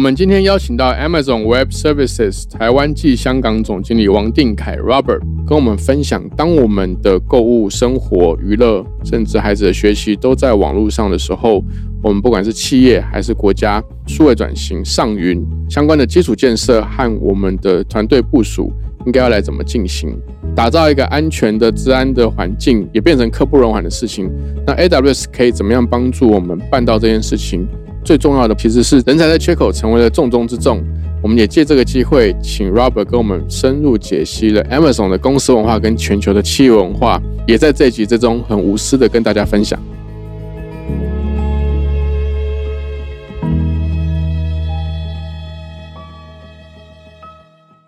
我们今天邀请到 Amazon Web Services 台湾暨香港总经理王定凯 Robert，跟我们分享，当我们的购物、生活、娱乐，甚至孩子的学习都在网络上的时候，我们不管是企业还是国家，数位转型、上云相关的基础建设和我们的团队部署，应该要来怎么进行，打造一个安全的、治安的环境，也变成刻不容缓的事情。那 AWS 可以怎么样帮助我们办到这件事情？最重要的其实是人才的缺口成为了重中之重。我们也借这个机会，请 Robert 跟我们深入解析了 Amazon 的公司文化跟全球的企业文化，也在这集之中很无私的跟大家分享。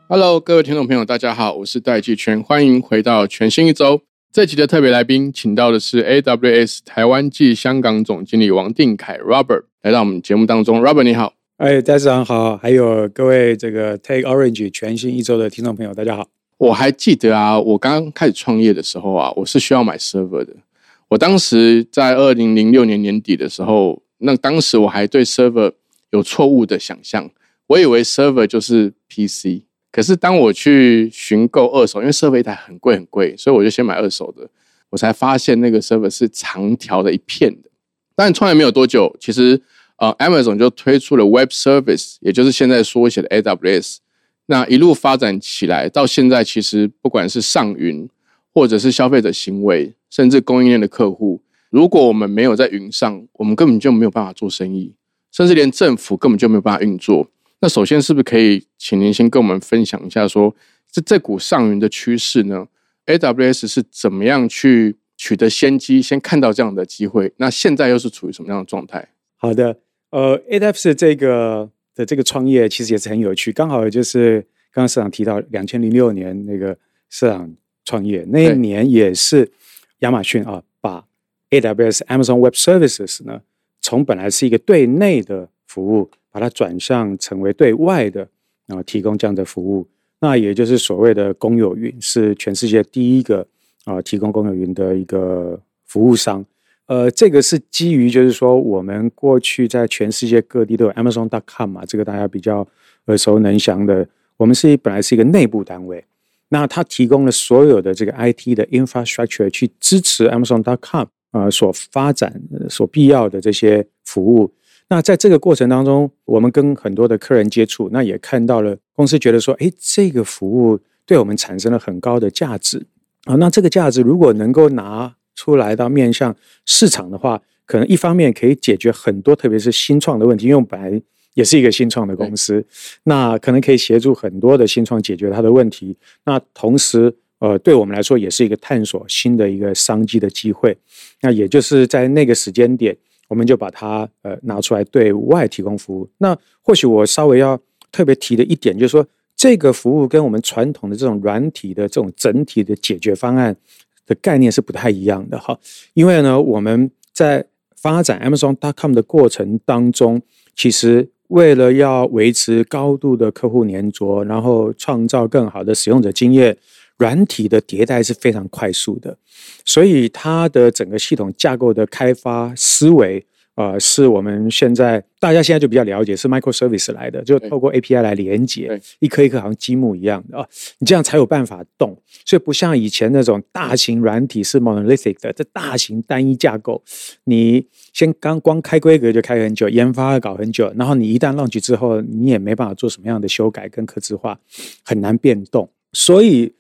Hello，各位听众朋友，大家好，我是戴季全，欢迎回到全新一周。这期的特别来宾，请到的是 AWS 台湾暨香港总经理王定凯 Robert 来到我们节目当中。Robert 你好，哎，戴市长好，还有各位这个 Take Orange 全新一周的听众朋友，大家好。我还记得啊，我刚刚开始创业的时候啊，我是需要买 server 的。我当时在二零零六年年底的时候，那当时我还对 server 有错误的想象，我以为 server 就是 PC。可是当我去寻购二手，因为设备一台很贵很贵，所以我就先买二手的。我才发现那个 server 是长条的一片的。但创业没有多久，其实呃，Amazon 就推出了 Web Service，也就是现在缩写的 AWS。那一路发展起来，到现在其实不管是上云，或者是消费者行为，甚至供应链的客户，如果我们没有在云上，我们根本就没有办法做生意，甚至连政府根本就没有办法运作。那首先是不是可以请您先跟我们分享一下，说这这股上云的趋势呢？AWS 是怎么样去取得先机，先看到这样的机会？那现在又是处于什么样的状态？好的，呃，AWS 这个的这个创业其实也是很有趣，刚好就是刚刚市长提到两千零六年那个市长创业那一年，也是亚马逊啊把 AWS Amazon Web Services 呢从本来是一个对内的服务。把它转向成为对外的啊，提供这样的服务，那也就是所谓的公有云，是全世界第一个啊提供公有云的一个服务商。呃，这个是基于就是说，我们过去在全世界各地都有 Amazon.com 嘛，这个大家比较耳熟能详的。我们是本来是一个内部单位，那它提供了所有的这个 IT 的 infrastructure 去支持 Amazon.com 啊所发展所必要的这些服务。那在这个过程当中，我们跟很多的客人接触，那也看到了公司觉得说，哎，这个服务对我们产生了很高的价值啊。那这个价值如果能够拿出来到面向市场的话，可能一方面可以解决很多，特别是新创的问题，因为我们本来也是一个新创的公司，那可能可以协助很多的新创解决它的问题。那同时，呃，对我们来说也是一个探索新的一个商机的机会。那也就是在那个时间点。我们就把它呃拿出来对外提供服务。那或许我稍微要特别提的一点，就是说这个服务跟我们传统的这种软体的这种整体的解决方案的概念是不太一样的哈。因为呢，我们在发展 Amazon.com 的过程当中，其实为了要维持高度的客户粘着，然后创造更好的使用者经验。软体的迭代是非常快速的，所以它的整个系统架构的开发思维，呃，是我们现在大家现在就比较了解，是 microservice 来的，就透过 API 来连接，一颗一颗好像积木一样的啊，你这样才有办法动。所以不像以前那种大型软体是 monolithic 的，这大型单一架构，你先刚光开规格就开很久，研发搞很久，然后你一旦 launch 之后，你也没办法做什么样的修改跟刻字化，很难变动，所以。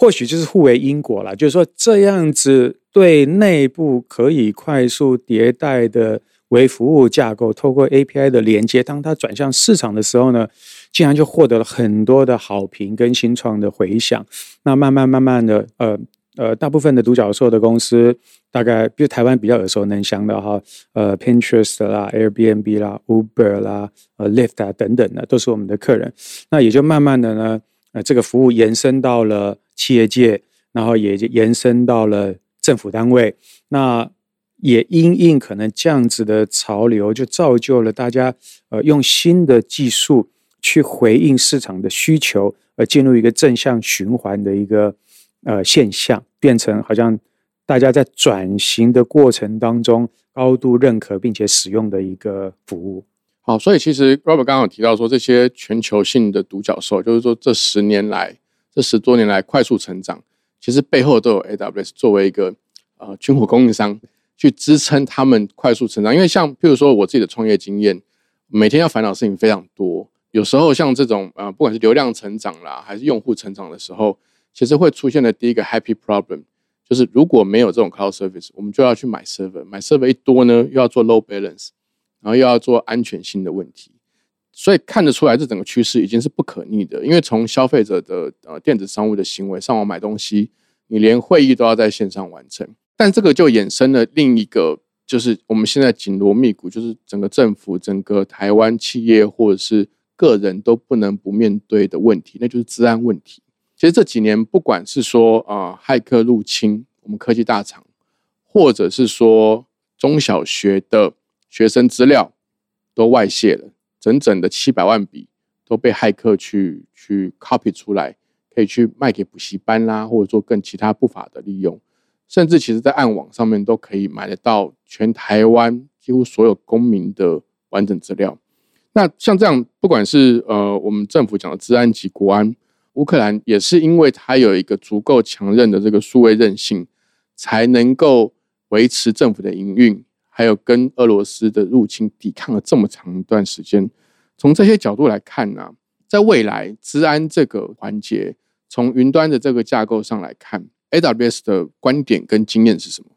或许就是互为因果了，就是说这样子对内部可以快速迭代的微服务架构，透过 API 的连接，当它转向市场的时候呢，竟然就获得了很多的好评跟新创的回响。那慢慢慢慢的，呃呃，大部分的独角兽的公司，大概比如台湾比较耳熟能详的哈，呃，Pinterest 啦、Airbnb 啦、Uber 啦、呃，Lyft 啊等等的，都是我们的客人。那也就慢慢的呢。呃，这个服务延伸到了企业界，然后也延伸到了政府单位。那也因应可能这样子的潮流，就造就了大家呃用新的技术去回应市场的需求，而进入一个正向循环的一个呃现象，变成好像大家在转型的过程当中高度认可并且使用的一个服务。好，所以其实 Robert 刚刚有提到说，这些全球性的独角兽，就是说这十年来、这十多年来快速成长，其实背后都有 AWS 作为一个呃军火供应商。去支撑他们快速成长，因为像譬如说我自己的创业经验，每天要烦恼事情非常多。有时候像这种呃，不管是流量成长啦，还是用户成长的时候，其实会出现的第一个 happy problem，就是如果没有这种 cloud service，我们就要去买 server，买 server 一多呢，又要做 low balance，然后又要做安全性的问题。所以看得出来，这整个趋势已经是不可逆的。因为从消费者的呃电子商务的行为，上网买东西，你连会议都要在线上完成。但这个就衍生了另一个，就是我们现在紧锣密鼓，就是整个政府、整个台湾企业或者是个人都不能不面对的问题，那就是治安问题。其实这几年，不管是说啊骇客入侵我们科技大厂，或者是说中小学的学生资料都外泄了，整整的七百万笔都被骇客去去 copy 出来，可以去卖给补习班啦，或者做更其他不法的利用。甚至其实，在暗网上面都可以买得到全台湾几乎所有公民的完整资料。那像这样，不管是呃我们政府讲的治安及国安，乌克兰也是因为它有一个足够强韧的这个数位韧性，才能够维持政府的营运，还有跟俄罗斯的入侵抵抗了这么长一段时间。从这些角度来看呢，在未来治安这个环节，从云端的这个架构上来看。AWS 的观点跟经验是什么？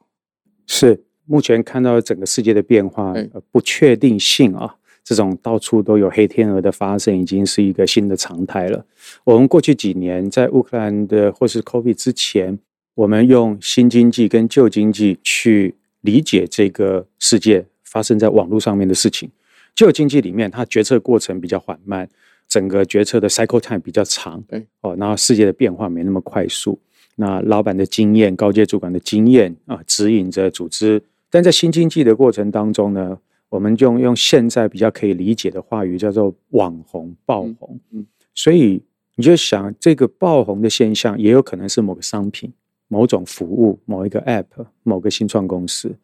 是目前看到整个世界的变化，不确定性啊，这种到处都有黑天鹅的发生，已经是一个新的常态了。我们过去几年在乌克兰的或是 COVID 之前，我们用新经济跟旧经济去理解这个世界发生在网络上面的事情。旧经济里面，它决策过程比较缓慢，整个决策的 cycle time 比较长，对哦，然后世界的变化没那么快速。那老板的经验、高阶主管的经验啊，指引着组织。但在新经济的过程当中呢，我们就用现在比较可以理解的话语，叫做网红爆红。嗯，所以你就想，这个爆红的现象，也有可能是某个商品、某种服务、某一个 App、某个新创公司。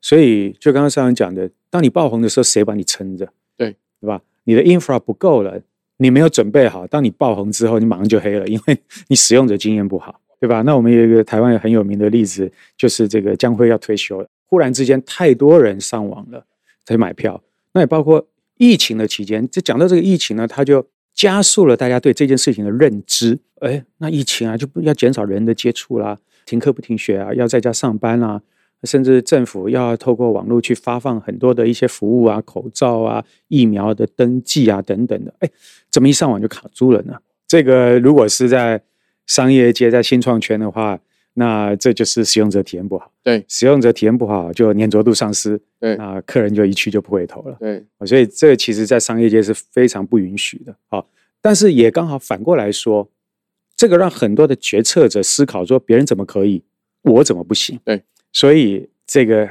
所以，就刚刚上人讲的，当你爆红的时候，谁把你撑着？对，对吧？你的 infra 不够了，你没有准备好。当你爆红之后，你马上就黑了，因为 你使用者经验不好。对吧？那我们有一个台湾很有名的例子，就是这个江辉要退休了，忽然之间太多人上网了，才买票。那也包括疫情的期间，就讲到这个疫情呢，他就加速了大家对这件事情的认知。哎，那疫情啊，就不要减少人的接触啦，停课不停学啊，要在家上班啦，甚至政府要透过网络去发放很多的一些服务啊，口罩啊，疫苗的登记啊等等的。哎，怎么一上网就卡住了呢？这个如果是在商业界在新创圈的话，那这就是使用者体验不好。对，使用者体验不好，就粘着度丧失。对，那客人就一去就不回头了。对，所以这其实，在商业界是非常不允许的。好，但是也刚好反过来说，这个让很多的决策者思考说：别人怎么可以，我怎么不行？对，所以这个。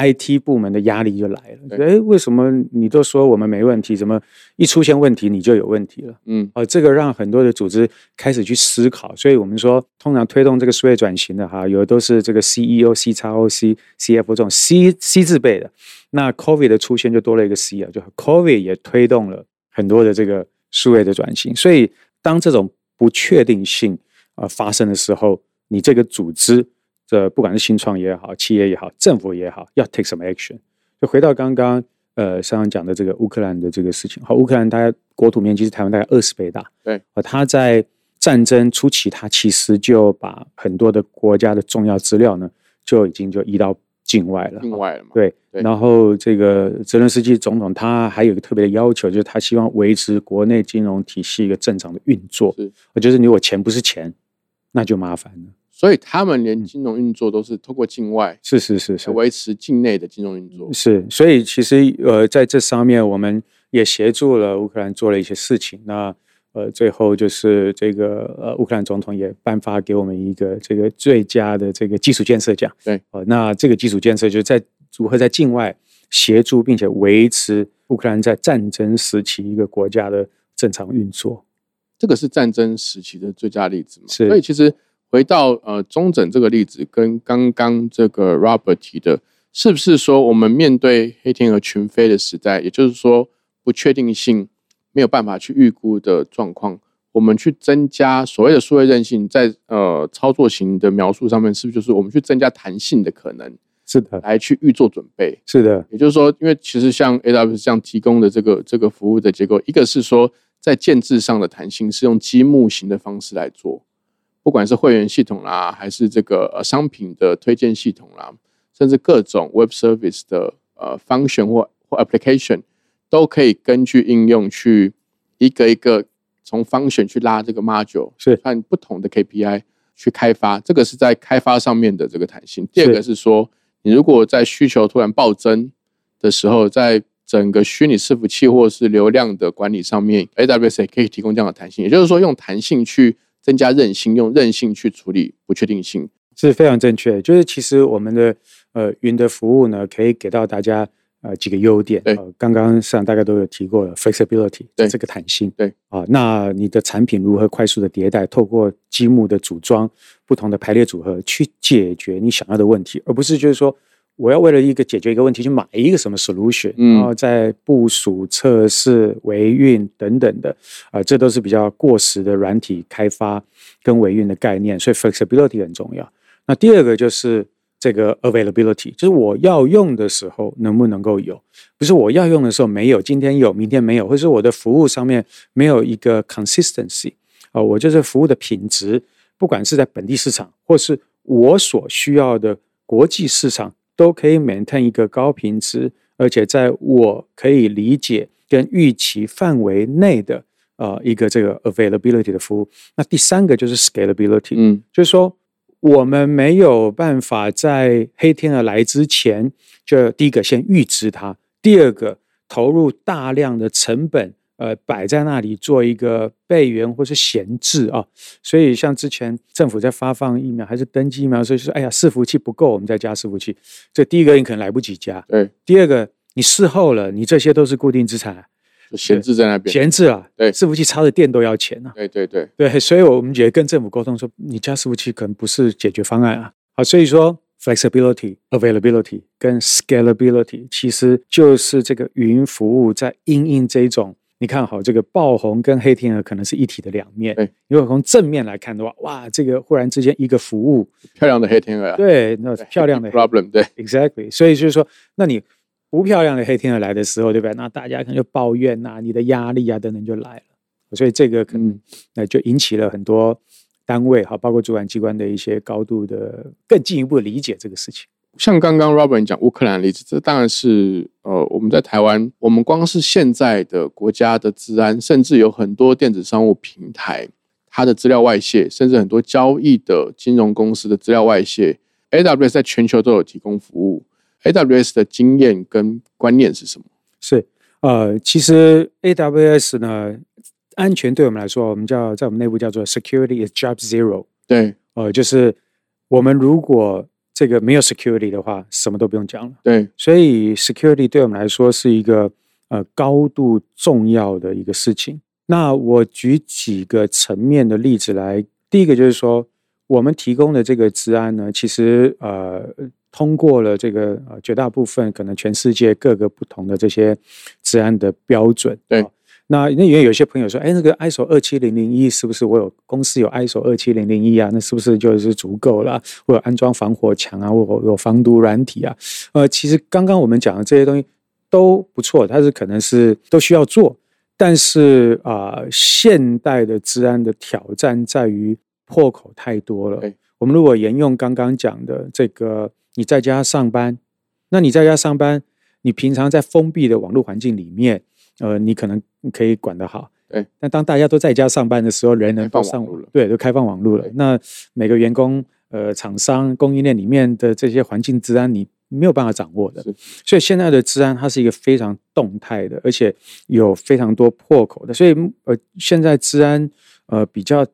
IT 部门的压力就来了，哎，为什么你都说我们没问题，怎么一出现问题你就有问题了？嗯，哦，这个让很多的组织开始去思考，所以我们说，通常推动这个数位转型的哈，有的都是这个 CEO、C 叉 O、C、CFO 这种 C C 字辈的。那 COVID 的出现就多了一个 C 啊，就 COVID 也推动了很多的这个数位的转型。所以当这种不确定性啊发生的时候，你这个组织。这不管是新创也好，企业也好，政府也好，要 take some action？就回到刚刚呃上讲的这个乌克兰的这个事情。好，乌克兰它国土面积是台湾大概二十倍大，对，啊，它在战争初期，它其实就把很多的国家的重要资料呢，就已经就移到境外了，境外了嘛？对，然后这个泽连斯基总统他还有一个特别的要求，就是他希望维持国内金融体系一个正常的运作。是，就是你我钱不是钱，那就麻烦了。所以他们连金融运作都是透过境外，是是是是维持境内的金融运作。是，所以其实呃，在这上面我们也协助了乌克兰做了一些事情。那呃，最后就是这个呃，乌克兰总统也颁发给我们一个这个最佳的这个基础建设奖。对，呃，那这个基础建设就是在如何在境外协助并且维持乌克兰在战争时期一个国家的正常运作。这个是战争时期的最佳例子嘛？是所以其实回到呃中诊这个例子，跟刚刚这个 Robert 提的，是不是说我们面对黑天鹅群飞的时代，也就是说不确定性没有办法去预估的状况，我们去增加所谓的数位韧性，在呃操作型的描述上面，是不是就是我们去增加弹性的可能，是的，来去预做准备？是的，也就是说，因为其实像 AWS 这样提供的这个这个服务的结构，一个是说在建制上的弹性是用积木型的方式来做，不管是会员系统啦，还是这个呃商品的推荐系统啦，甚至各种 Web Service 的呃 function 或或 application，都可以根据应用去一个一个从 function 去拉这个 module，是看不同的 KPI 去开发，这个是在开发上面的这个弹性。第二个是说，你如果在需求突然暴增的时候，在整个虚拟伺服器或是流量的管理上面，AWS 也可以提供这样的弹性。也就是说，用弹性去增加韧性，用韧性去处理不确定性。是非常正确。就是其实我们的呃云的服务呢，可以给到大家呃几个优点。对呃，刚刚上大概都有提过了，flexibility，对这个弹性。对啊，那你的产品如何快速的迭代，透过积木的组装、不同的排列组合去解决你想要的问题，而不是就是说我要为了一个解决一个问题去买一个什么 solution，、嗯。然后再部署、测试、维运等等的啊、这都是比较过时的软体开发跟维运的概念，所以 flexibility 很重要。那第二个就是这个 availability，就是我要用的时候能不能够有，不是我要用的时候没有，今天有，明天没有，或是我的服务上面没有一个 consistency 啊、我就是服务的品质，不管是在本地市场，或是我所需要的国际市场，都可以 maintain 一个高品质，而且在我可以理解跟预期范围内的呃一个这个 availability 的服务。那第三个就是 scalability，嗯，就是说，我们没有办法在黑天鹅来之前，就第一个先预知它，第二个投入大量的成本，呃，摆在那里做一个备援或是闲置啊。所以像之前政府在发放疫苗还是登记疫苗的时候，就说，哎呀，伺服器不够，我们再加伺服器。这第一个你可能来不及加，对，第二个你事后了，你这些都是固定资产，就闲置在那边。闲置啊，对伺服器插的电都要钱啊。对对对，对，所以我们也跟政府沟通说，你加伺服器可能不是解决方案啊。好，所以说 flexibility、availability 跟 scalability 其实就是这个云服务在应应这一种，你看好这个爆红跟黑天鹅可能是一体的两面。对，如果从正面来看的话，哇，这个忽然之间一个服务，漂亮的黑天鹅啊，对，那漂亮的 problem，对 Exactly，所以就是说，那你不漂亮的黑天鹅来的时候，对不对？那大家可能就抱怨呐、你的压力啊等等就来了。所以这个可能嗯呃就引起了很多单位哈，包括主管机关的一些高度的更进一步的理解这个事情。像刚刚 Robert 讲乌克兰的例子，这当然是呃我们在台湾，我们光是现在的国家的治安，甚至有很多电子商务平台，它的资料外泄，甚至很多交易的金融公司的资料外泄，AWS 在全球都有提供服务。AWS 的经验跟观念是什么？是呃，其实 AWS 呢，安全对我们来说，我们叫在我们内部叫做 Security is Job Zero。对呃，就是我们如果这个没有 security 的话，什么都不用讲了。对，所以 security 对我们来说是一个呃高度重要的一个事情。那我举几个层面的例子来，第一个就是说，我们提供的这个治安呢，其实呃通过了这个呃绝大部分可能全世界各个不同的这些治安的标准。对哦那那因为有些朋友说，哎，那个 ISO 二七零零一是不是我有公司有 ISO 二七零零一啊？那是不是就是足够了？我有安装防火墙啊，或者有防毒软体啊？呃，其实刚刚我们讲的这些东西都不错，它是可能是都需要做，但是啊、现代的治安的挑战在于破口太多了对。我们如果沿用刚刚讲的这个，你在家上班，那你在家上班，你平常在封闭的网络环境里面，呃，你可能可以管得好。对，但当大家都在家上班的时候，人人开都上放网络了对，都开放网络了。那每个员工、呃，厂商、供应链里面的这些环境治安，你没有办法掌握的。所以现在的治安它是一个非常动态的，而且有非常多破口的。所以呃，现在治安呃比较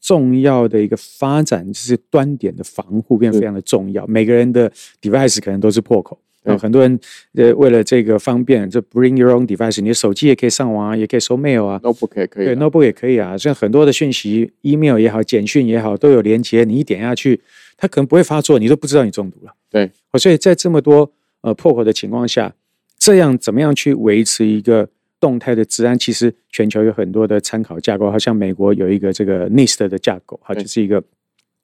重要的一个发展就是端点的防护变得非常的重要。每个人的 device 可能都是破口。对啊，很多人呃为了这个方便，就 bring your own device，你的手机也可以上网啊，也可以收 mail 啊，notebook 也可以对的，，notebook 也可以啊。像很多的讯息，email 也好，简讯也好，都有连接，你一点下去，它可能不会发作，你都不知道你中毒了。对哦，所以在这么多呃破口的情况下，这样怎么样去维持一个动态的治安？其实全球有很多的参考架构，好像美国有一个这个 NIST 的架构，哈，对就是一个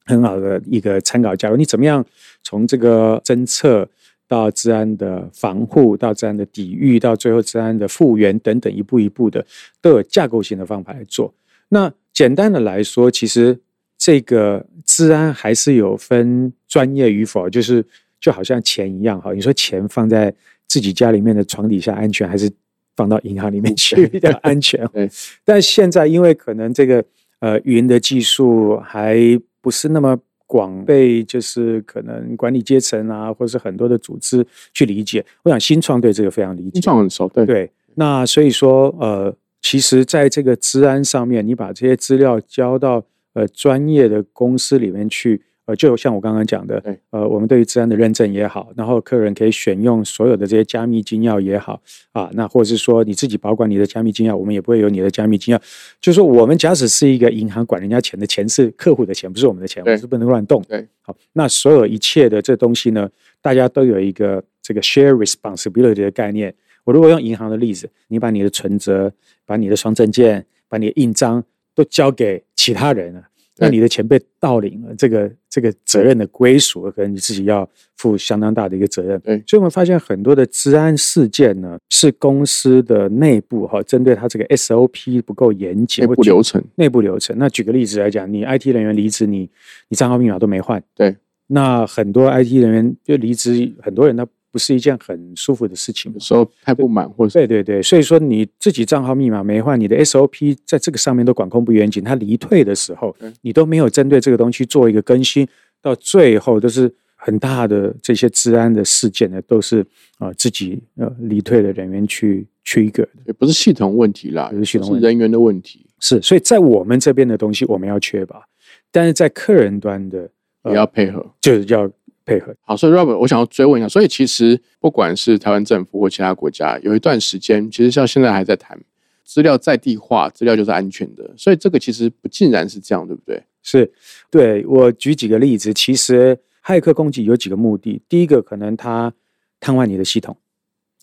很好的一个参考架构。你怎么样从这个侦测到治安的防护，到治安的抵御，到最后治安的复原等等，一步一步的都有架构性的方法来做。那简单的来说，其实这个治安还是有分专业与否，就是就好像钱一样哈，你说钱放在自己家里面的床底下安全，还是放到银行里面去比较安全？对。但现在因为可能这个呃云的技术还不是那么广被，就是可能管理阶层啊，或者是很多的组织去理解。我想新创对这个非常理解新。创很熟，对对，那所以说，呃，其实在这个治安上面，你把这些资料交到呃专业的公司里面去，呃，就像我刚刚讲的对，呃，我们对于治安的认证也好，然后客人可以选用所有的这些加密金钥也好，啊，那或者是说你自己保管你的加密金钥，我们也不会有你的加密金钥。就是说，我们假使是一个银行管人家钱的钱是客户的钱，不是我们的钱，我们是不能乱动。对，好，那所有一切的这东西呢，大家都有一个这个 share responsibility 的概念。我如果用银行的例子，你把你的存折、把你的双证件、把你的印章都交给其他人了，那你的钱被盗领了，这个这个责任的归属，可能你自己要负相当大的一个责任。对所以我们发现很多的治安事件呢，是公司的内部哈，针对它这个 SOP 不够严谨，内部流程，内部流程。那举个例子来讲，你 IT 人员离职，你你账号密码都没换，对，那很多 IT 人员就离职，很多人他不是一件很舒服的事情有。时候太不满，或者是对对对，所以说你自己账号密码没换，你的 SOP 在这个上面都管控不严谨，他离退的时候，你都没有针对这个东西做一个更新，到最后都是很大的这些治安的事件呢，都是啊、自己呃离退的人员去 trigger 的。也不是系统问题啦，不是系统人员的问题，是，所以在我们这边的东西我们要确保，但是在客人端的也要配合。就是要配合。好，所以 Robert，我想要追问一下，所以其实不管是台湾政府或其他国家，有一段时间，其实像现在还在谈资料在地化，资料就是安全的，所以这个其实不尽然是这样，对不对？是，对我举几个例子，其实骇客攻击有几个目的。第一个，可能他瘫痪你的系统，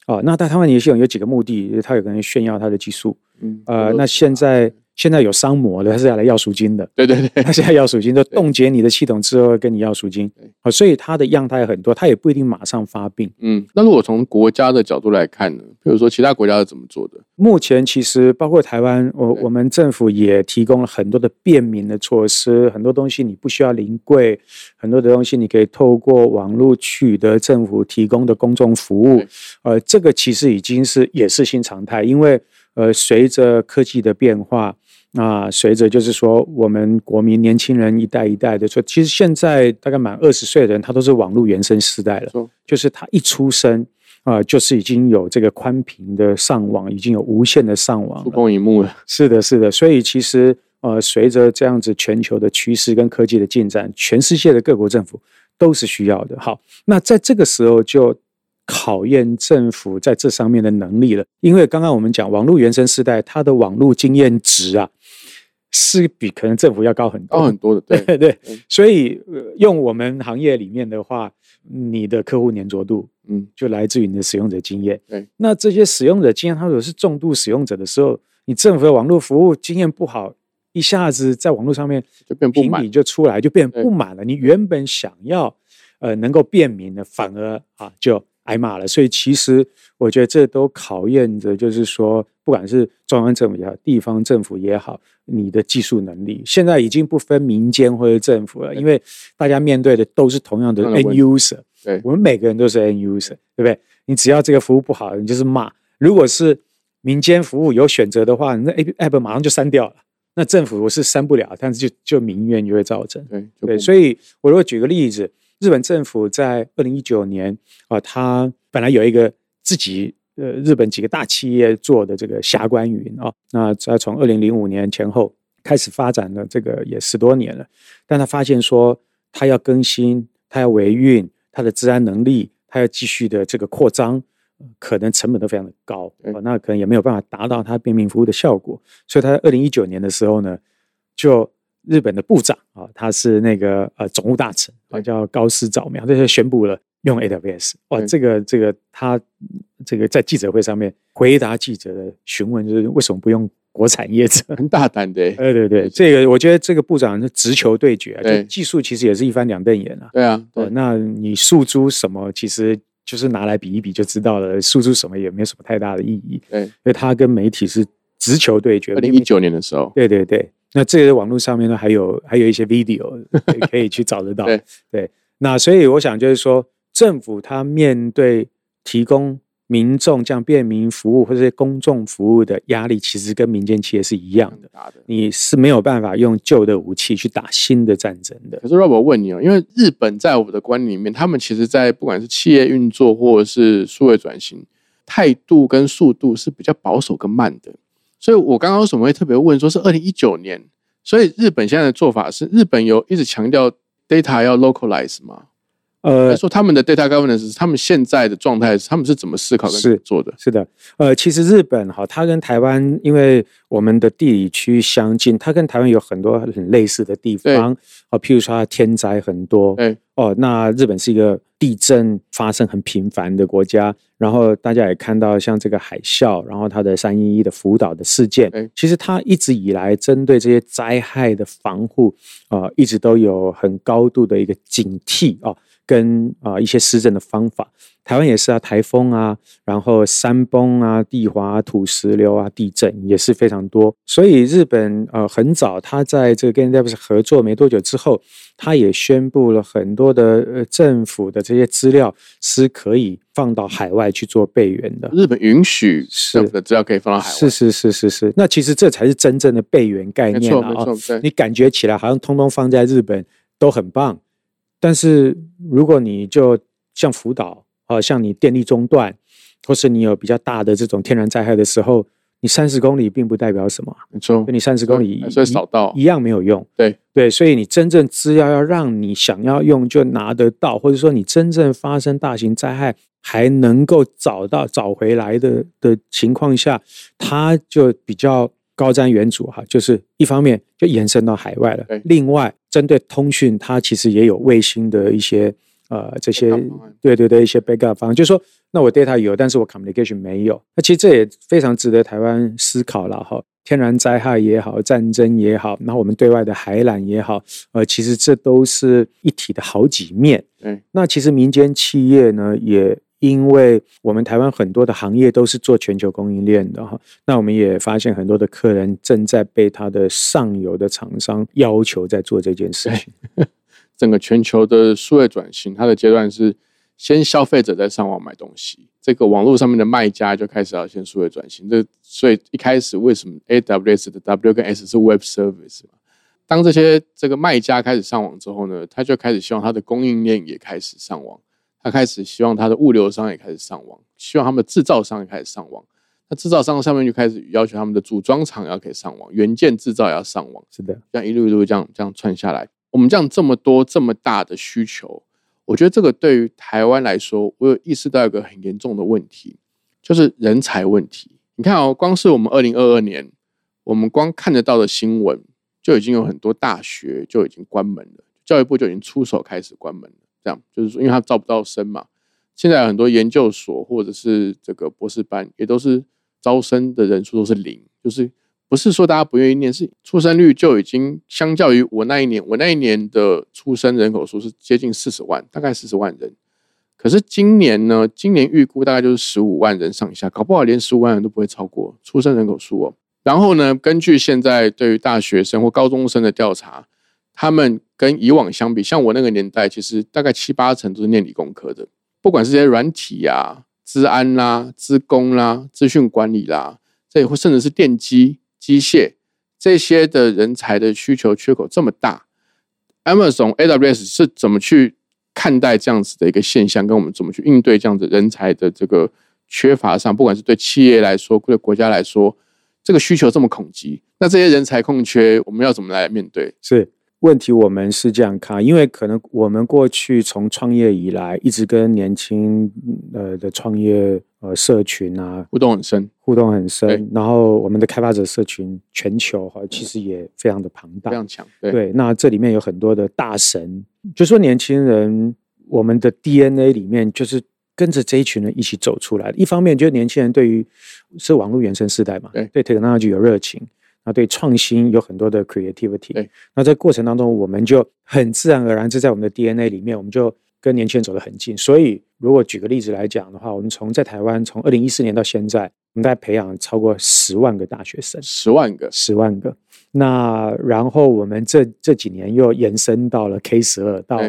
哦，那他瘫痪你的系统有几个目的，他有可能炫耀他的技术，嗯，呃，那现在现在有商模的，他是要来要赎金的，对对对，他现在要赎金，就冻结你的系统之后跟你要赎金对，好，所以它的样态很多，它也不一定马上发病。嗯，那如果从国家的角度来看呢？比如说其他国家是怎么做的？目前其实包括台湾，我对我们政府也提供了很多的便民的措施，很多东西你不需要临柜，很多的东西你可以透过网络取得政府提供的公众服务。呃，这个其实已经是也是新常态，因为呃随着科技的变化。那随着就是说，我们国民年轻人一代一代的说，其实现在大概满二十岁的人，他都是网络原生世代了。就是他一出生啊、就是已经有这个宽频的上网，已经有无线的上网触了。碰荧幕了，是的，是的。所以其实呃，随着这样子全球的趋势跟科技的进展，全世界的各国政府都是需要的。好，那在这个时候就考验政府在这上面的能力了，因为刚刚我们讲网络原生世代，它的网络经验值啊，是比可能政府要高很多。高很多的，对。对。对嗯，所以、呃用我们行业里面的话，你的客户粘着度嗯，就来自于你的使用者经验。对，那这些使用者经验，他如果是重度使用者的时候，你政府的网络服务经验不好，一下子在网络上面就变不满。就出来，就变对。不满了。你原本想要呃能够便民的，反而啊就挨骂了。所以其实我觉得这都考验着，就是说，不管是中央政府也好，地方政府也好，你的技术能力，现在已经不分民间或者政府了，因为大家面对的都是同样的 end user。对我们每个人都是 end user，对不对？你只要这个服务不好，你就是骂；如果是民间服务有选择的话，那 app app 马上就删掉了。那政府我是删不了，但是就就民怨就会造成。对，对，所以我如果举个例子，日本政府在二零一九年啊，它本来有一个自己呃日本几个大企业做的这个霞关云啊，那在从二零零五年前后开始发展了，这个也十多年了，但他发现说他要更新，他要维运，他的治安能力，他要继续的这个扩张。可能成本都非常的高，那可能也没有办法达到它便民服务的效果，所以他在二零一九年的时候呢，就日本的部长啊，他是那个呃总务大臣啊，叫高市早苗，这就宣布了用 AWS。哇，这个这个他这个在记者会上面回答记者的询问，就是为什么不用国产业者？很大胆的，对对对，这个我觉得这个部长是直球对决，就技术其实也是一翻两瞪眼啊。对啊，那你诉诸什么？其实。就是拿来比一比就知道了，输出什么也没有什么太大的意义。对，因为他跟媒体是直球对决。二零一九年的时候，对对对。那这个网络上面呢，还有还有一些 video 可以去找得到。对对。那所以我想就是说，政府它面对提供。民众这样便民服务或者公众服务的压力，其实跟民间企业是一样的。你是没有办法用旧的武器去打新的战争的。可是，Rob，我问你哦，因为日本在我的观念里面，他们其实，在不管是企业运作或者是数位转型，态度跟速度是比较保守跟慢的。所以我刚刚为什么会特别问，说是二零一九年，所以日本现在的做法是，日本有一直强调 data 要 localize 吗？呃，说他们的 data governance，他们现在的状态，他们是怎么思考跟做的？是的，呃，其实日本哈，它跟台湾，因为我们的地理区相近，它跟台湾有很多很类似的地方。啊，譬如说它天灾很多，对。哦，那日本是一个地震发生很频繁的国家，然后大家也看到像这个海啸，然后它的三一一的福岛的事件，其实它一直以来针对。这些灾害的防护啊，一直都有很高度的一个警惕啊。跟啊一些施政的方法，台湾也是啊，台风啊，然后山崩啊、地滑、土石流啊、地震也是非常多。所以日本呃很早，他在这个跟 d e v s 合作没多久之后，他也宣布了很多的呃政府的这些资料是可以放到海外去做备援的。日本允许政府的资料可以放到海外，是是是是是。那其实这才是真正的备援概念啊！你感觉起来好像通通放在日本都很棒。但是如果你就像福岛啊，像你电力中断，或是你有比较大的这种天然灾害的时候，你三十公里并不代表什么，没错，你三十公里所以扫到。一样没有用，对。对，所以你真正资料要让你想要用就拿得到，或者说你真正发生大型灾害还能够找到找回来的的情况下，它就比较高瞻远瞩哈，就是一方面就延伸到海外了，另外。针对通讯，它其实也有卫星的一些呃这些对对对一些 backup 方案，就是说，那我 data 有，但是我 communication 没有。那其实这也非常值得台湾思考了哈。天然灾害也好，战争也好，然后我们对外的海缆也好，呃，其实这都是一体的好几面。嗯，那其实民间企业呢也。因为我们台湾很多的行业都是做全球供应链的哈，那我们也发现很多的客人正在被他的上游的厂商要求在做这件事情。整个全球的数位转型，它的阶段是先消费者在上网买东西，这个网络上面的卖家就开始要先数位转型。这所以一开始为什么 AWS 的 W 跟 S 是 Web Service 嘛？当这些这个卖家开始上网之后呢，他就开始希望他的供应链也开始上网。他开始希望他的物流商也开始上网，希望他们的制造商也开始上网。那制造商上面就开始要求他们的组装厂要可以上网，元件制造也要上网。是的，这样一路一路这样这样串下来，我们这样这么多这么大的需求，我觉得这个对于台湾来说，我有意识到一个很严重的问题，就是人才问题。你看哦，光是我们二零二二年，我们光看得到的新闻，就已经有很多大学就已经关门了，教育部就已经出手开始关门了。这样就是说，因为他招不到生嘛。现在很多研究所或者是这个博士班，也都是招生的人数都是零，就是不是说大家不愿意念，是出生率就已经相较于我那一年，我那一年的出生人口数是接近四十万，大概四十万人。可是今年呢，今年预估大概就是十五万人上下，搞不好连十五万人都不会超过出生人口数哦。然后呢，根据现在对于大学生或高中生的调查。他们跟以往相比，像我那个年代，其实大概七八成都是念理工科的，不管是些软体呀、资安啦、资工啦、资讯管理啦，这也会甚至是电机、机械这些的人才的需求缺口这么大，Amazon AWS 是怎么去看待这样子的一个现象，跟我们怎么去应对这样子人才的这个缺乏上，不管是对企业来说，对国家来说，这个需求这么恐急，那这些人才空缺，我们要怎么来面对？是。问题我们是这样看，因为可能我们过去从创业以来，一直跟年轻呃的创业呃社群啊互动很深，互动很深。然后我们的开发者社群全球哈，其实也非常的庞大，非常强。对，那这里面有很多的大神，就说年轻人，我们的 DNA 里面就是跟着这一群人一起走出来的。一方面，就是年轻人对于是网络原生世代嘛，对，对 technology 有热情。那对创新有很多的 creativity，对，那在过程当中，我们就很自然而然，就在我们的 DNA 里面，我们就跟年轻人走得很近。所以，如果举个例子来讲的话，我们从在台湾，从二零一四年到现在，我们在培养超过十万个大学生，十万个，十万个。那然后我们这这几年又延伸到了 K 十二到。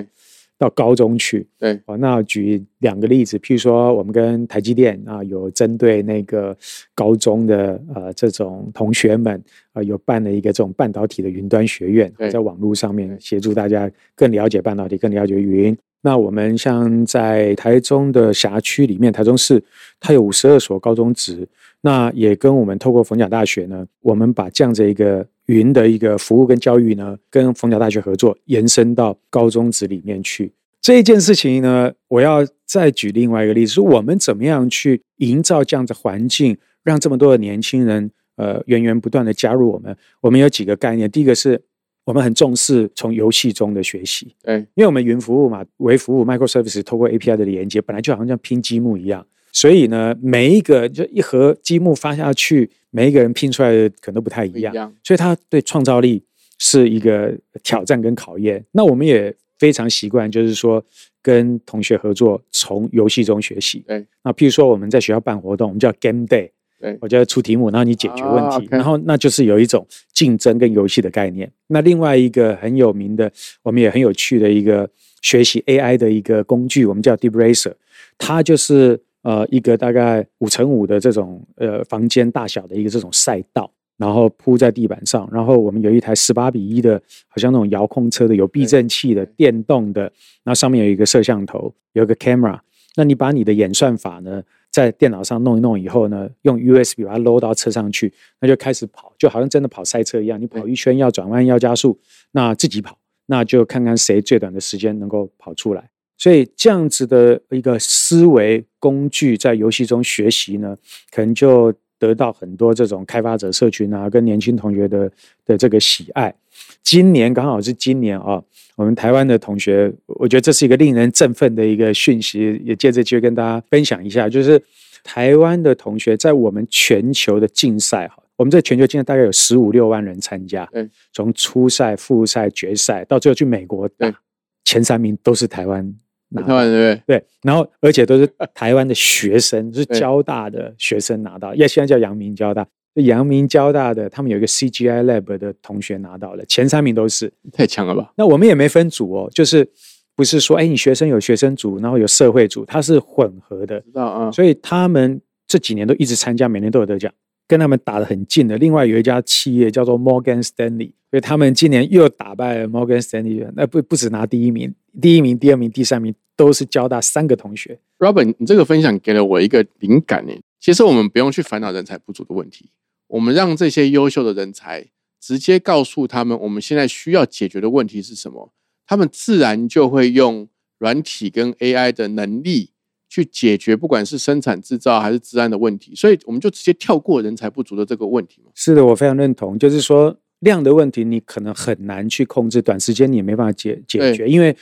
到高中去，对，哦，那举两个例子，譬如说，我们跟台积电啊，有针对那个高中的呃这种同学们啊，有办了一个这种半导体的云端学院，在网络上面协助大家更了解半导体，更了解云。那我们像在台中的辖区里面，台中市它有五十二所高中职，那也跟我们透过逢甲大学呢，我们把这样子一个。云的一个服务跟教育呢，跟逢甲大学合作，延伸到高中职里面去。这一件事情呢，我要再举另外一个例子，说我们怎么样去营造这样的环境，让这么多的年轻人，呃，源源不断的加入我们。我们有几个概念，第一个是我们很重视从游戏中的学习，对，因为我们云服务嘛，微服务 microservice 透过 API 的连接，本来就好像像拼积木一样。所以呢，每一个就一盒积木发下去，每一个人拼出来的可能都不太一样，所以他对创造力是一个挑战跟考验。那我们也非常习惯，就是说跟同学合作，从游戏中学习。对，那譬如说我们在学校办活动，我们叫 Game Day，对，我就要出题目，然后你解决问题，然后那就是有一种竞争跟游戏的概念。那另外一个很有名的，我们也很有趣的一个学习 AI 的一个工具，我们叫 Deep Racer，它就是。呃，一个大概五乘五的这种呃房间大小的一个这种赛道，然后铺在地板上，然后我们有一台十八比一的，好像那种遥控车的，有避震器的，电动的，那上面有一个摄像头，有个 camera。那你把你的演算法呢，在电脑上弄一弄以后呢，用 USB 把它 load 到车上去，那就开始跑，就好像真的跑赛车一样，你跑一圈要转弯要加速，那自己跑，那就看看谁最短的时间能够跑出来。所以这样子的一个思维工具，在游戏中学习呢，可能就得到很多这种开发者社群啊，跟年轻同学的的这个喜爱。今年刚好是今年啊，我们台湾的同学，我觉得这是一个令人振奋的一个讯息，也借这机会跟大家分享一下，就是台湾的同学在我们全球的竞赛哈，我们在全球竞赛大概有十五六万人参加，从初赛、复赛、决赛到最后去美国打，前三名都是台湾。台湾对？对，然后而且都是台湾的学生，是交大的学生拿到，也现在叫阳明交大。阳明交大的他们有一个 CGI Lab 的同学拿到了前三名，都是太强了吧？那我们也没分组哦，就是不是说哎，你学生有学生组，然后有社会组，它是混合的。知道啊？所以他们这几年都一直参加，每年都有得奖。跟他们打得很近的，另外有一家企业叫做 Morgan Stanley，所以他们今年又打败了 Morgan Stanley，那不不止拿第一名，第一名、第二名、第三名都是交大三个同学。Robin，你这个分享给了我一个灵感呢。其实我们不用去烦恼人才不足的问题，我们让这些优秀的人才直接告诉他们，我们现在需要解决的问题是什么，他们自然就会用软体跟 AI 的能力。去解决不管是生产制造还是治安的问题，所以我们就直接跳过人才不足的这个问题嘛。是的，我非常认同。就是说量的问题，你可能很难去控制，短时间你也没办法解解决，因为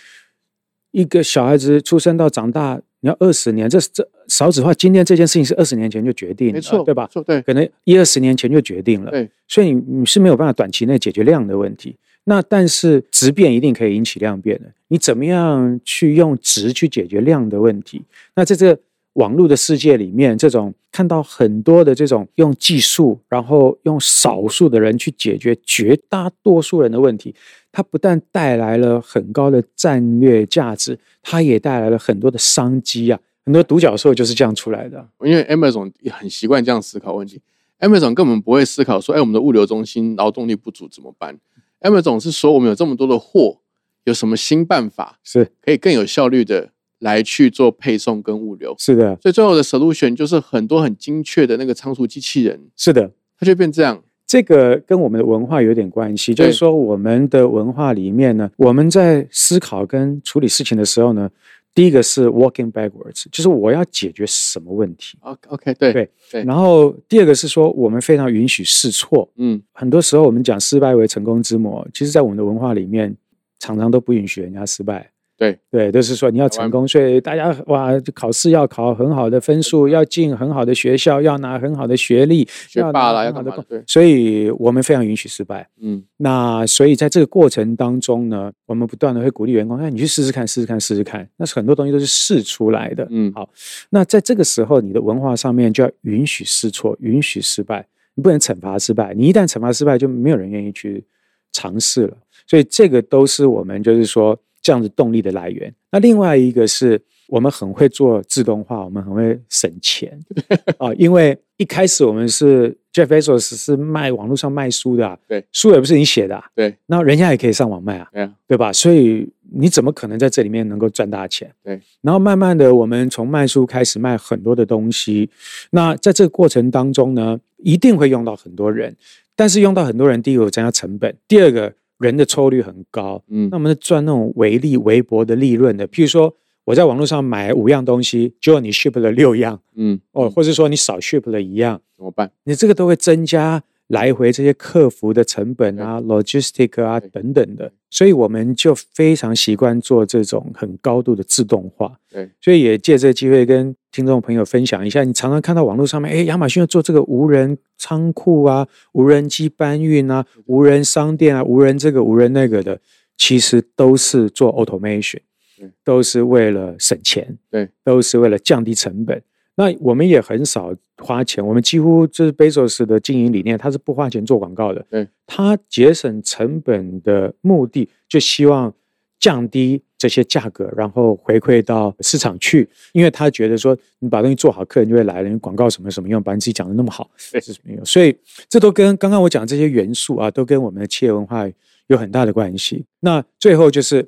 一个小孩子出生到长大，你要二十年，这这少子化，今天这件事情是二十年前就决定了，没错，对吧？错，对，可能一二十年前就决定了，对，所以你你是没有办法短期内解决量的问题。那但是质变一定可以引起量变的，你怎么样去用质去解决量的问题？那在这网络的世界里面，这种看到很多的这种用技术，然后用少数的人去解决绝大多数人的问题，它不但带来了很高的战略价值，它也带来了很多的商机啊！很多独角兽就是这样出来的。因为 Amazon 也很习惯这样思考问题，Amazon 根本不会思考说，哎，我们的物流中心劳动力不足怎么办？Amazon 是说，我们有这么多的货，有什么新办法是可以更有效率的来去做配送跟物流。是的，所以最后的 solution 就是很多很精确的那个仓储机器人，是的。它就变这样。这个跟我们的文化有点关系，就是说我们的文化里面呢，我们在思考跟处理事情的时候呢，第一个是 walking backwards，就是我要解决什么问题。OK，对对对然后第二个是说，我们非常允许试错。嗯，很多时候我们讲失败为成功之母，其实在我们的文化里面，常常都不允许人家失败。对对，都是说你要成功，所以大家哇，考试要考很好的分数，要进很好的学校，要拿很好的学历，学霸啦拿很好的所以我们非常允许失败。嗯那所以在这个过程当中呢，我们不断的会鼓励员工，哎，你去试试看，试试看，试试看。那是很多东西都是试出来的。嗯好，那在这个时候，你的文化上面就要允许试错，允许失败，你不能惩罚失败。你一旦惩罚失败，就没有人愿意去尝试了。所以这个都是我们就是说这样子动力的来源。那另外一个是我们很会做自动化，我们很会省钱 啊，因为一开始我们是 Jeff Bezos 是卖网络上卖书的、啊，对，书也不是你写的、啊，对那人家也可以上网卖啊，对吧？所以你怎么可能在这里面能够赚大钱？对。然后慢慢的，我们从卖书开始卖很多的东西。那在这个过程当中呢，一定会用到很多人，但是用到很多人，第一增加成本，第二个人的抽率很高。嗯那我们赚那种微利微薄的利润的，譬如说我在网络上买五样东西，结果你 ship 了六样，嗯哦，或者说你少 ship 了一样，怎么办？你这个都会增加来回这些客服的成本啊、logistic 啊等等的，所以我们就非常习惯做这种很高度的自动化。对，所以也借这个机会跟听众朋友分享一下，你常常看到网络上面，哎，亚马逊要做这个无人仓库啊、无人机搬运啊、无人商店啊、无人这个、无人那个的，其实都是做 automation 对。都是为了省钱，对，都是为了降低成本。那我们也很少花钱，我们几乎就是 Bezos 的经营理念，他是不花钱做广告的。嗯，他节省成本的目的，就希望降低这些价格，然后回馈到市场去，因为他觉得说，你把东西做好，客人就会来了。你广告什么什么用，把你自己讲的那么好，对是没有。所以这都跟刚刚我讲这些元素啊，都跟我们的企业文化有很大的关系。那最后就是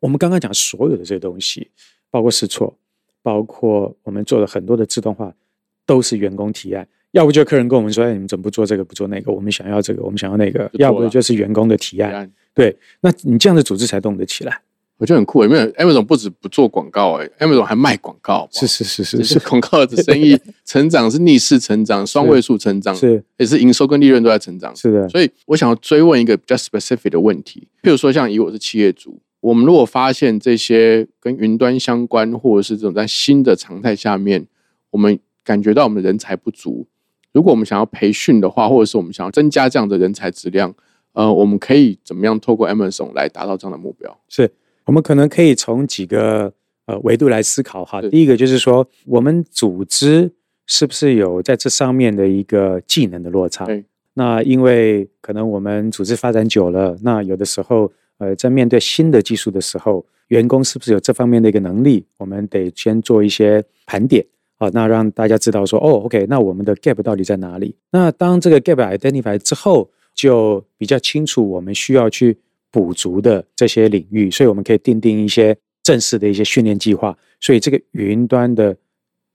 我们刚刚讲所有的这些东西，包括试错，包括我们做的很多的自动化，都是员工提案。要不就客人跟我们说：“哎，你们怎么不做这个，不做那个？我们想要这个，我们想要那个。”要不就是员工的提案。案对，那你这样的组织才动得起来。我觉得很酷。有没有 Amazon 不止不做广告，哎，Amazon 还卖广告，是是是是只是是广告的生意 成长是逆势成长，双位数成长，是也是营收跟利润都在成长。是的，所以我想要追问一个比较 specific 的问题，譬如说像以我是企业主，我们如果发现这些跟云端相关，或者是这种在新的常态下面，我们感觉到我们人才不足，如果我们想要培训的话，或者是我们想要增加这样的人才质量，呃，我们可以怎么样透过 Amazon 来达到这样的目标？是我们可能可以从几个呃维度来思考哈。第一个就是说，我们组织是不是有在这上面的一个技能的落差？对那因为可能我们组织发展久了，那有的时候呃在面对新的技术的时候，员工是不是有这方面的一个能力？我们得先做一些盘点。好，那让大家知道说，哦，OK，那我们的 gap 到底在哪里？那当这个 gap identify 之后，就比较清楚我们需要去补足的这些领域，所以我们可以定定一些正式的一些训练计划。所以这个云端的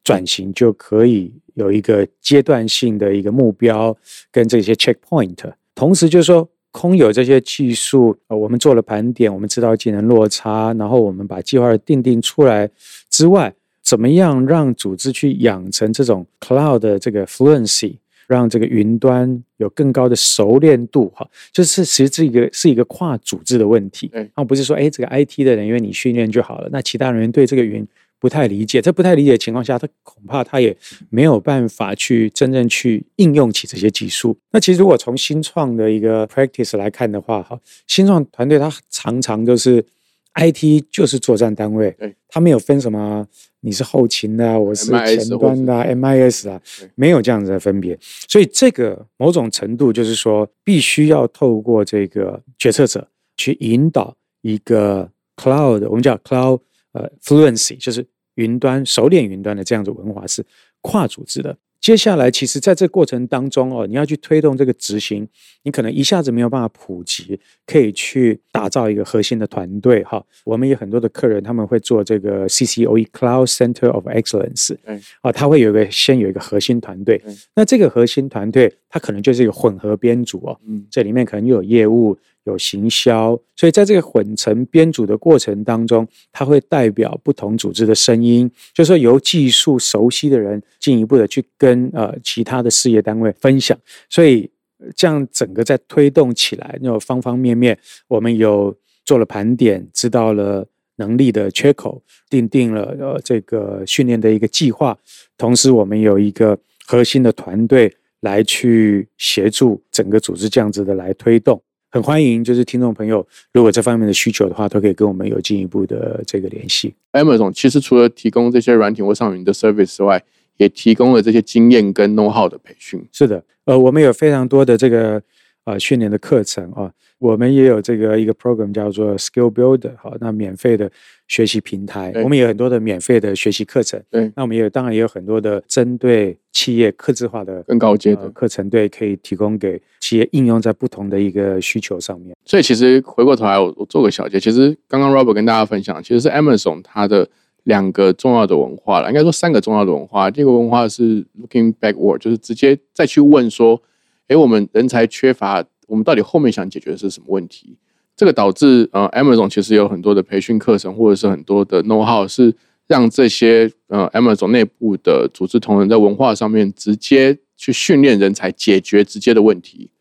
转型就可以有一个阶段性的一个目标跟这些 checkpoint。同时就是说，空有这些技术，呃，我们做了盘点，我们知道技能落差，然后我们把计划定定出来之外，怎么样让组织去养成这种 cloud 的这个 fluency，让这个云端有更高的熟练度？哈，就是其实这个是一个跨组织的问题，对然后不是说，哎，这个 IT 的人员你训练就好了，那其他人员对这个云不太理解，在不太理解的情况下，他恐怕他也没有办法去真正去应用起这些技术。那其实如果从新创的一个 practice 来看的话，哈，新创团队它常常都是 IT 就是作战单位对，它没有分什么你是后勤的啊，我是前端的啊、MIS 啊，没有这样子的分别。所以这个某种程度就是说，必须要透过这个决策者去引导一个 cloud，我们叫 cloud 呃 fluency，就是云端熟练云端的这样子文化是跨组织的。接下来，其实在这过程当中哦，你要去推动这个执行，你可能一下子没有办法普及，可以去打造一个核心的团队哈。我们有很多的客人，他们会做这个 CCOE Cloud Center of Excellence，对，啊，他会有一个先有一个核心团队，那这个核心团队，它可能就是一个混合编组哦，嗯，这里面可能又有业务。有行销，所以在这个混成编组的过程当中，它会代表不同组织的声音，就是说由技术熟悉的人进一步的去跟呃其他的事业单位分享，所以这样整个在推动起来，那方方面面，我们有做了盘点，知道了能力的缺口，定定了呃这个训练的一个计划，同时我们有一个核心的团队来去协助整个组织这样子的来推动。很欢迎，就是听众朋友，如果这方面的需求的话，都可以跟我们有进一步的这个联系。Amazon 其实除了提供这些软体或上云的 service 之外，也提供了这些经验跟 know how 的培训。是的，呃，我们有非常多的这个。啊，训练的课程啊，我们也有这个一个 program 叫做 Skill Builder，好，那免费的学习平台，我们有很多的免费的学习课程。对，那我们也有，当然也有很多的针对企业客制化的更高阶的课程，对，可以提供给企业应用在不同的一个需求上面。所以其实回过头来，我我做个小结，其实刚刚 Robert 跟大家分享，其实是 Amazon 它的两个重要的文化了，应该说三个重要的文化。第一个文化是 Looking Backward，就是直接再去问说。哎，我们人才缺乏，我们到底后面想解决的是什么问题？这个导致呃，Amazon 其实有很多的培训课程，或者是很多的 know how，是让这些呃 Amazon 内部的组织同仁在文化上面直接去训练人才，解决直接的问题，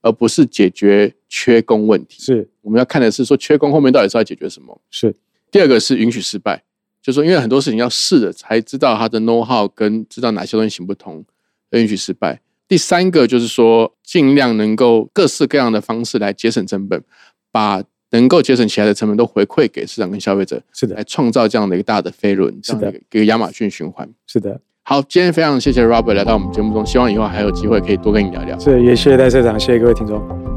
而不是解决缺工问题。是，我们要看的是说缺工后面到底是要解决什么？是。第二个是允许失败，就是说因为很多事情要试了才知道它的 know how，跟知道哪些东西行不通，允许失败。第三个就是说，尽量能够各式各样的方式来节省成本，把能够节省起来的成本都回馈给市场跟消费者，是的，来创造这样的一个大的飞轮，是的，一个亚马逊循环，是的。好，今天非常谢谢 Robert 来到我们节目中，希望以后还有机会可以多跟你聊聊。是，也谢谢戴社长，谢谢各位听众。